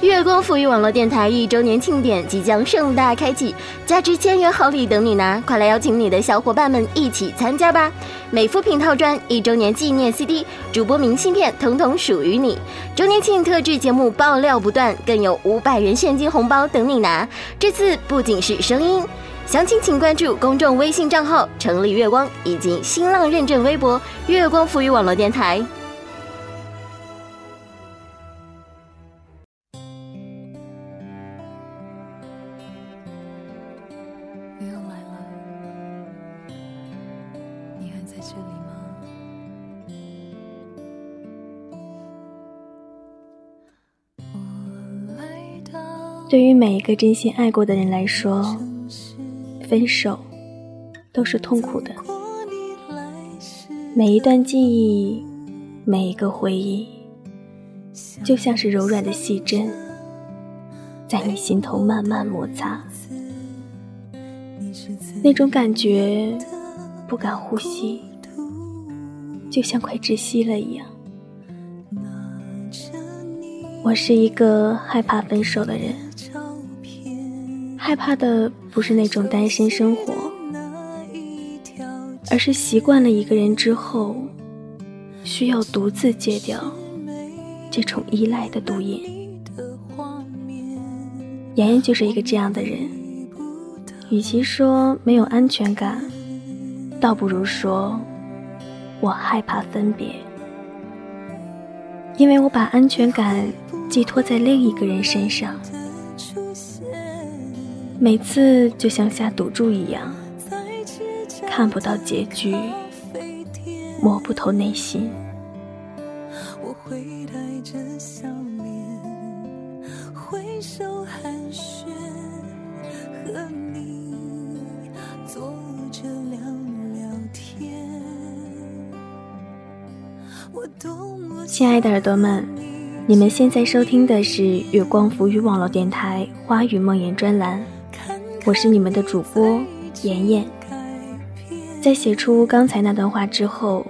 月光赋予网络电台一周年庆典即将盛大开启，价值千元好礼等你拿！快来邀请你的小伙伴们一起参加吧！美肤品套装、一周年纪念 CD、主播明信片，统统属于你！周年庆特制节目爆料不断，更有五百元现金红包等你拿！这次不仅是声音，详情请关注公众微信账号“城里月光”以及新浪认证微博“月光赋予网络电台”。对于每一个真心爱过的人来说，分手都是痛苦的。每一段记忆，每一个回忆，就像是柔软的细针，在你心头慢慢摩擦。那种感觉，不敢呼吸，就像快窒息了一样。我是一个害怕分手的人。害怕的不是那种单身生活，而是习惯了一个人之后，需要独自戒掉这种依赖的毒瘾。妍妍就是一个这样的人，与其说没有安全感，倒不如说我害怕分别，因为我把安全感寄托在另一个人身上。每次就像下赌注一样，看不到结局，摸不透内心。亲爱的耳朵们，你们现在收听的是月光浮语网络电台《花语梦魇》专栏。我是你们的主播妍妍。在写出刚才那段话之后，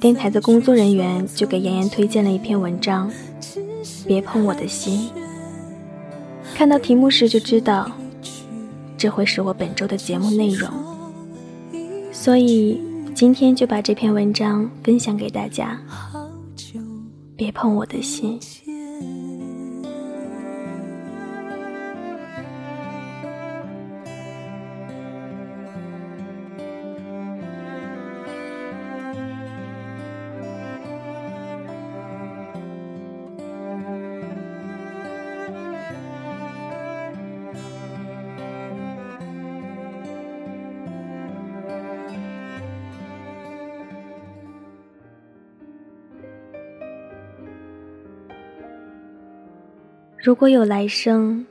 电台的工作人员就给妍妍推荐了一篇文章，《别碰我的心》。看到题目时就知道，这会是我本周的节目内容，所以今天就把这篇文章分享给大家。别碰我的心。如果有来生，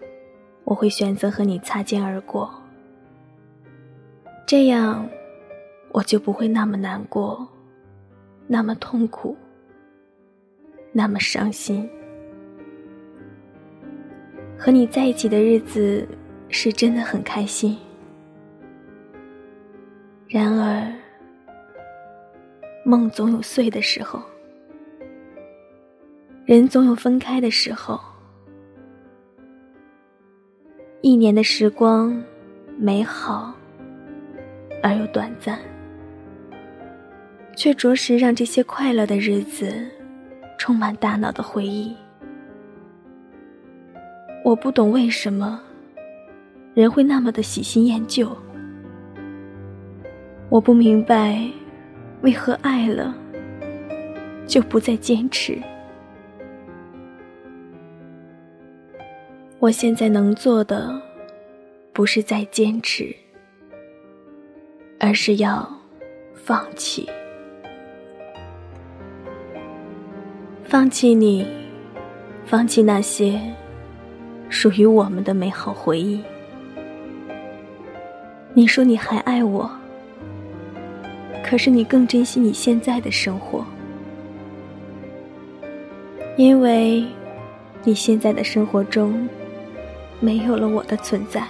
我会选择和你擦肩而过，这样我就不会那么难过，那么痛苦，那么伤心。和你在一起的日子是真的很开心，然而梦总有碎的时候，人总有分开的时候。一年的时光，美好而又短暂，却着实让这些快乐的日子充满大脑的回忆。我不懂为什么人会那么的喜新厌旧，我不明白为何爱了就不再坚持。我现在能做的，不是再坚持，而是要放弃，放弃你，放弃那些属于我们的美好回忆。你说你还爱我，可是你更珍惜你现在的生活，因为你现在的生活中。没有了我的存在，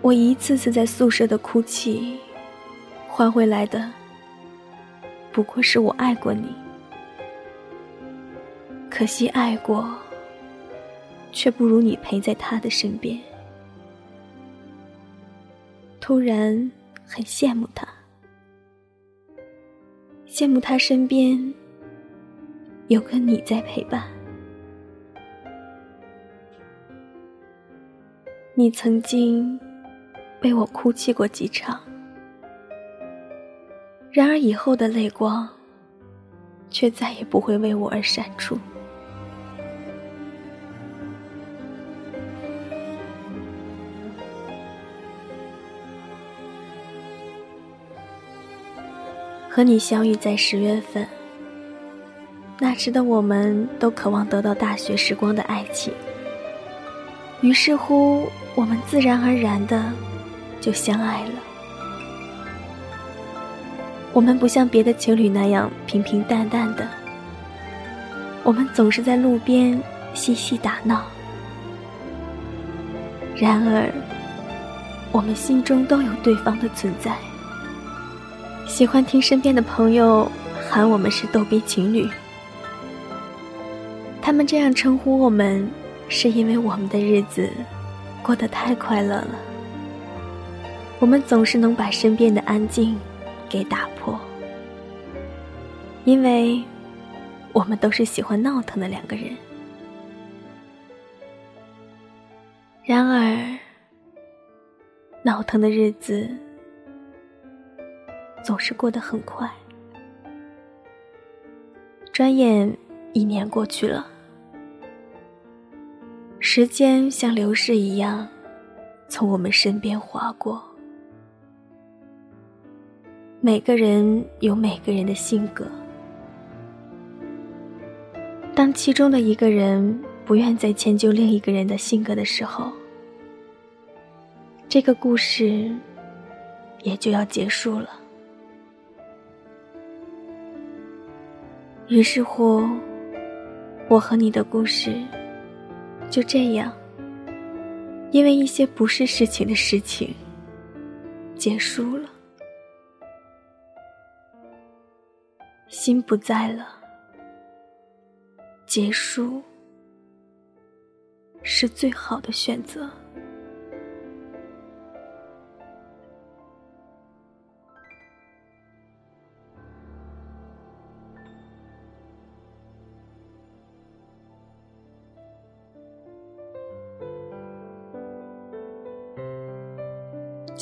我一次次在宿舍的哭泣，换回来的不过是我爱过你。可惜爱过，却不如你陪在他的身边。突然很羡慕他，羡慕他身边有个你在陪伴。你曾经为我哭泣过几场，然而以后的泪光，却再也不会为我而闪出。和你相遇在十月份，那时的我们都渴望得到大学时光的爱情，于是乎，我们自然而然的就相爱了。我们不像别的情侣那样平平淡淡的，我们总是在路边嬉戏打闹。然而，我们心中都有对方的存在。喜欢听身边的朋友喊我们是逗比情侣，他们这样称呼我们，是因为我们的日子过得太快乐了。我们总是能把身边的安静给打破，因为我们都是喜欢闹腾的两个人。然而，闹腾的日子。总是过得很快，转眼一年过去了，时间像流逝一样从我们身边划过。每个人有每个人的性格，当其中的一个人不愿再迁就另一个人的性格的时候，这个故事也就要结束了。于是乎，我和你的故事就这样，因为一些不是事情的事情结束了，心不在了，结束是最好的选择。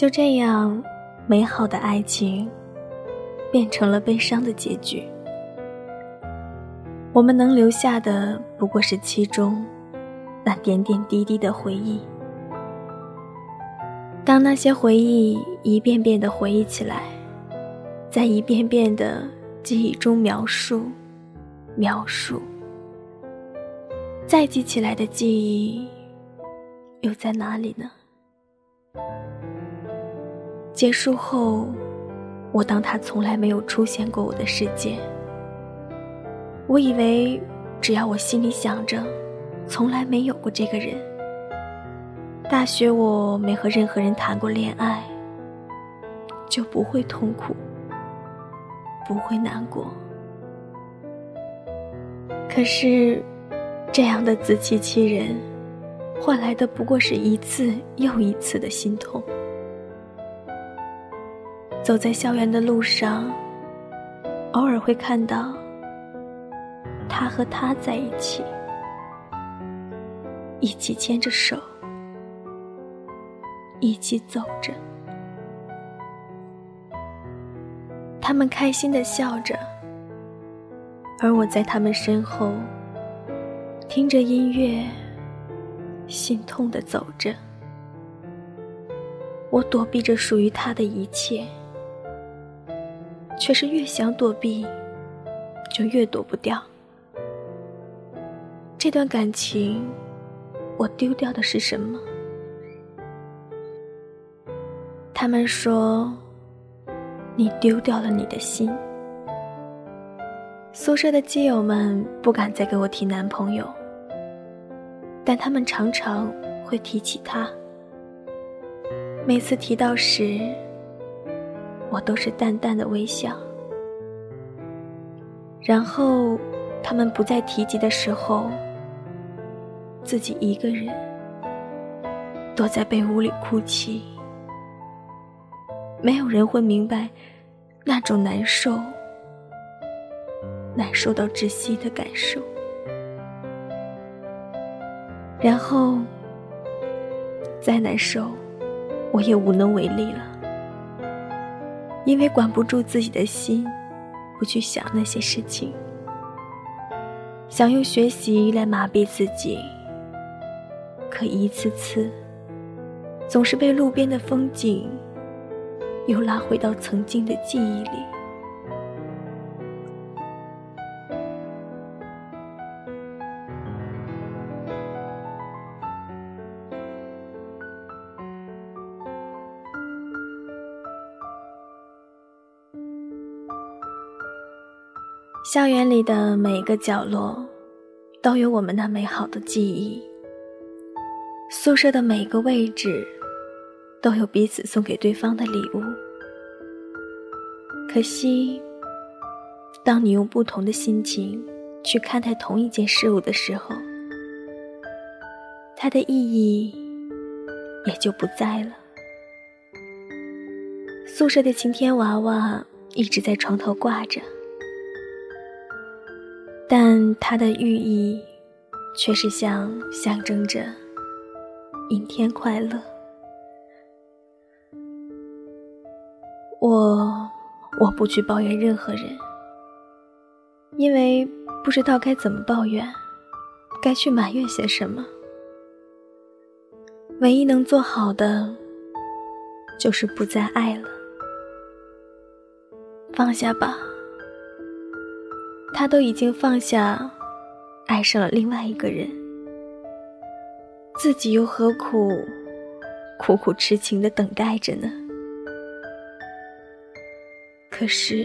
就这样，美好的爱情变成了悲伤的结局。我们能留下的不过是其中那点点滴滴的回忆。当那些回忆一遍遍的回忆起来，在一遍遍的记忆中描述、描述，再记起来的记忆又在哪里呢？结束后，我当他从来没有出现过我的世界。我以为，只要我心里想着，从来没有过这个人。大学我没和任何人谈过恋爱，就不会痛苦，不会难过。可是，这样的自欺欺人，换来的不过是一次又一次的心痛。走在校园的路上，偶尔会看到他和她在一起，一起牵着手，一起走着，他们开心的笑着，而我在他们身后，听着音乐，心痛的走着，我躲避着属于他的一切。却是越想躲避，就越躲不掉。这段感情，我丢掉的是什么？他们说，你丢掉了你的心。宿舍的基友们不敢再给我提男朋友，但他们常常会提起他。每次提到时，我都是淡淡的微笑，然后他们不再提及的时候，自己一个人躲在被窝里哭泣，没有人会明白那种难受、难受到窒息的感受。然后，再难受，我也无能为力了，因为管不住自己的心，不去想那些事情。想用学习来麻痹自己，可一次次，总是被路边的风景又拉回到曾经的记忆里。校园里的每一个角落，都有我们那美好的记忆。宿舍的每个位置，都有彼此送给对方的礼物。可惜，当你用不同的心情去看待同一件事物的时候，它的意义也就不在了。宿舍的晴天娃娃一直在床头挂着。但它的寓意，却是像象征着阴天快乐。我我不去抱怨任何人，因为不知道该怎么抱怨，该去埋怨些什么。唯一能做好的，就是不再爱了，放下吧。他都已经放下，爱上了另外一个人，自己又何苦苦苦痴情的等待着呢？可是，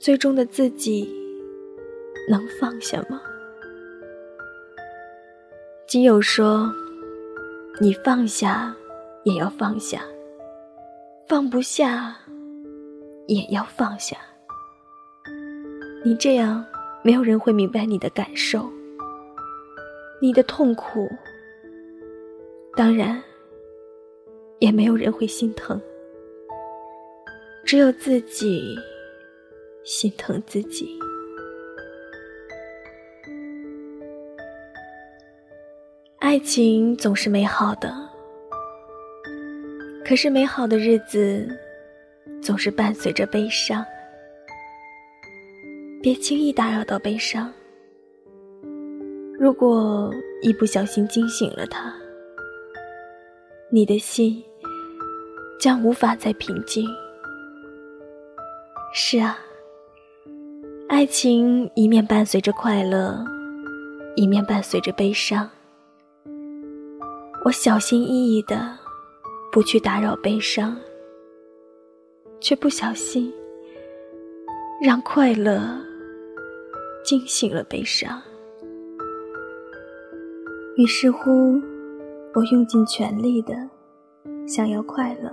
最终的自己能放下吗？基友说：“你放下，也要放下；放不下，也要放下。”你这样，没有人会明白你的感受，你的痛苦，当然，也没有人会心疼，只有自己心疼自己。爱情总是美好的，可是美好的日子总是伴随着悲伤。别轻易打扰到悲伤。如果一不小心惊醒了他，你的心将无法再平静。是啊，爱情一面伴随着快乐，一面伴随着悲伤。我小心翼翼的不去打扰悲伤，却不小心让快乐。惊醒了悲伤，于是乎，我用尽全力的想要快乐，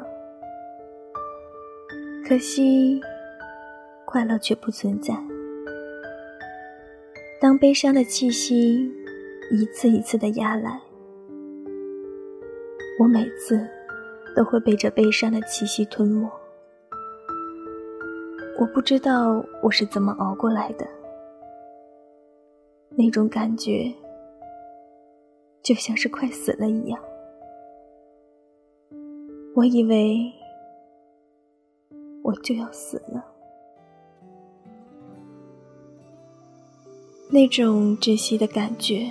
可惜，快乐却不存在。当悲伤的气息一次一次的压来，我每次都会被这悲伤的气息吞没。我不知道我是怎么熬过来的。那种感觉，就像是快死了一样。我以为我就要死了，那种窒息的感觉，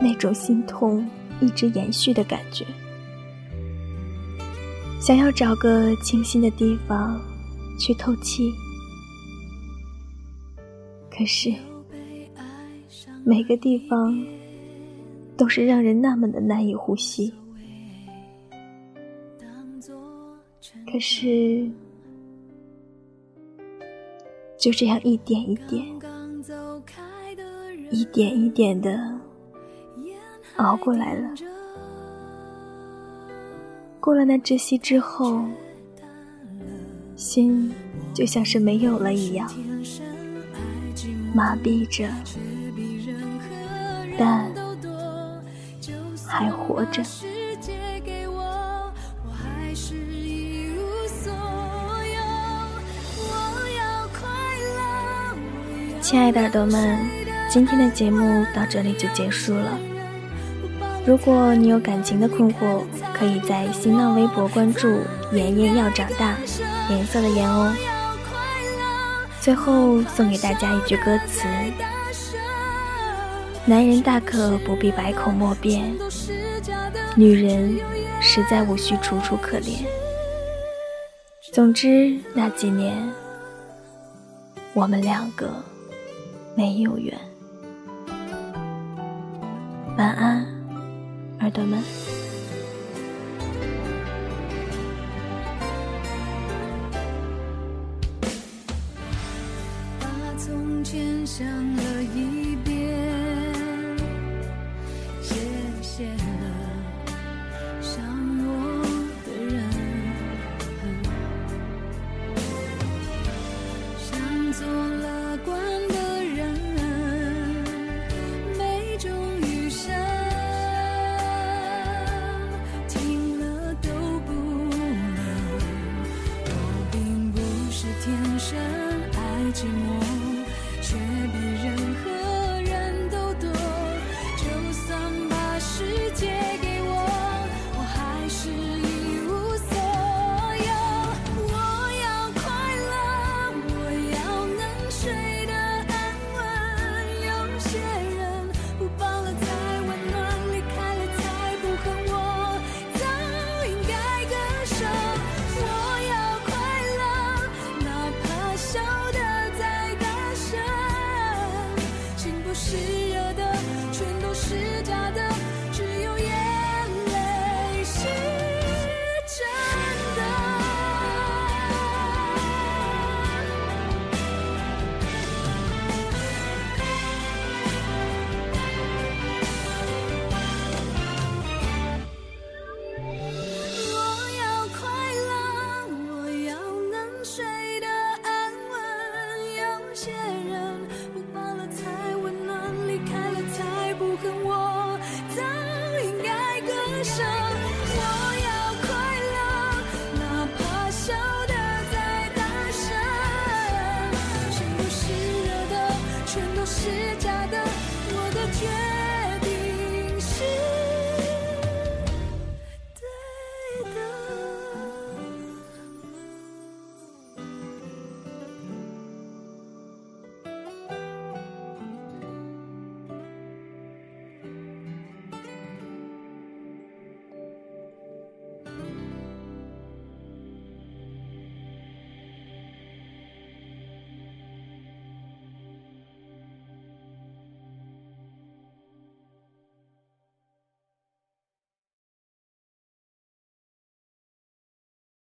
那种心痛一直延续的感觉，想要找个清新的地方去透气，可是。每个地方都是让人那么的难以呼吸，可是就这样一点一点、一点一点的熬过来了。过了那窒息之后，心就像是没有了一样，麻痹着。但还活着。亲爱的耳朵们，今天的节目到这里就结束了。如果你有感情的困惑，可以在新浪微博关注“妍妍要长大”，颜色的颜哦。最后送给大家一句歌词：男人大可不必百口莫辩，女人实在无需楚楚可怜。总之那几年，我们两个。没有缘。晚安，耳朵们。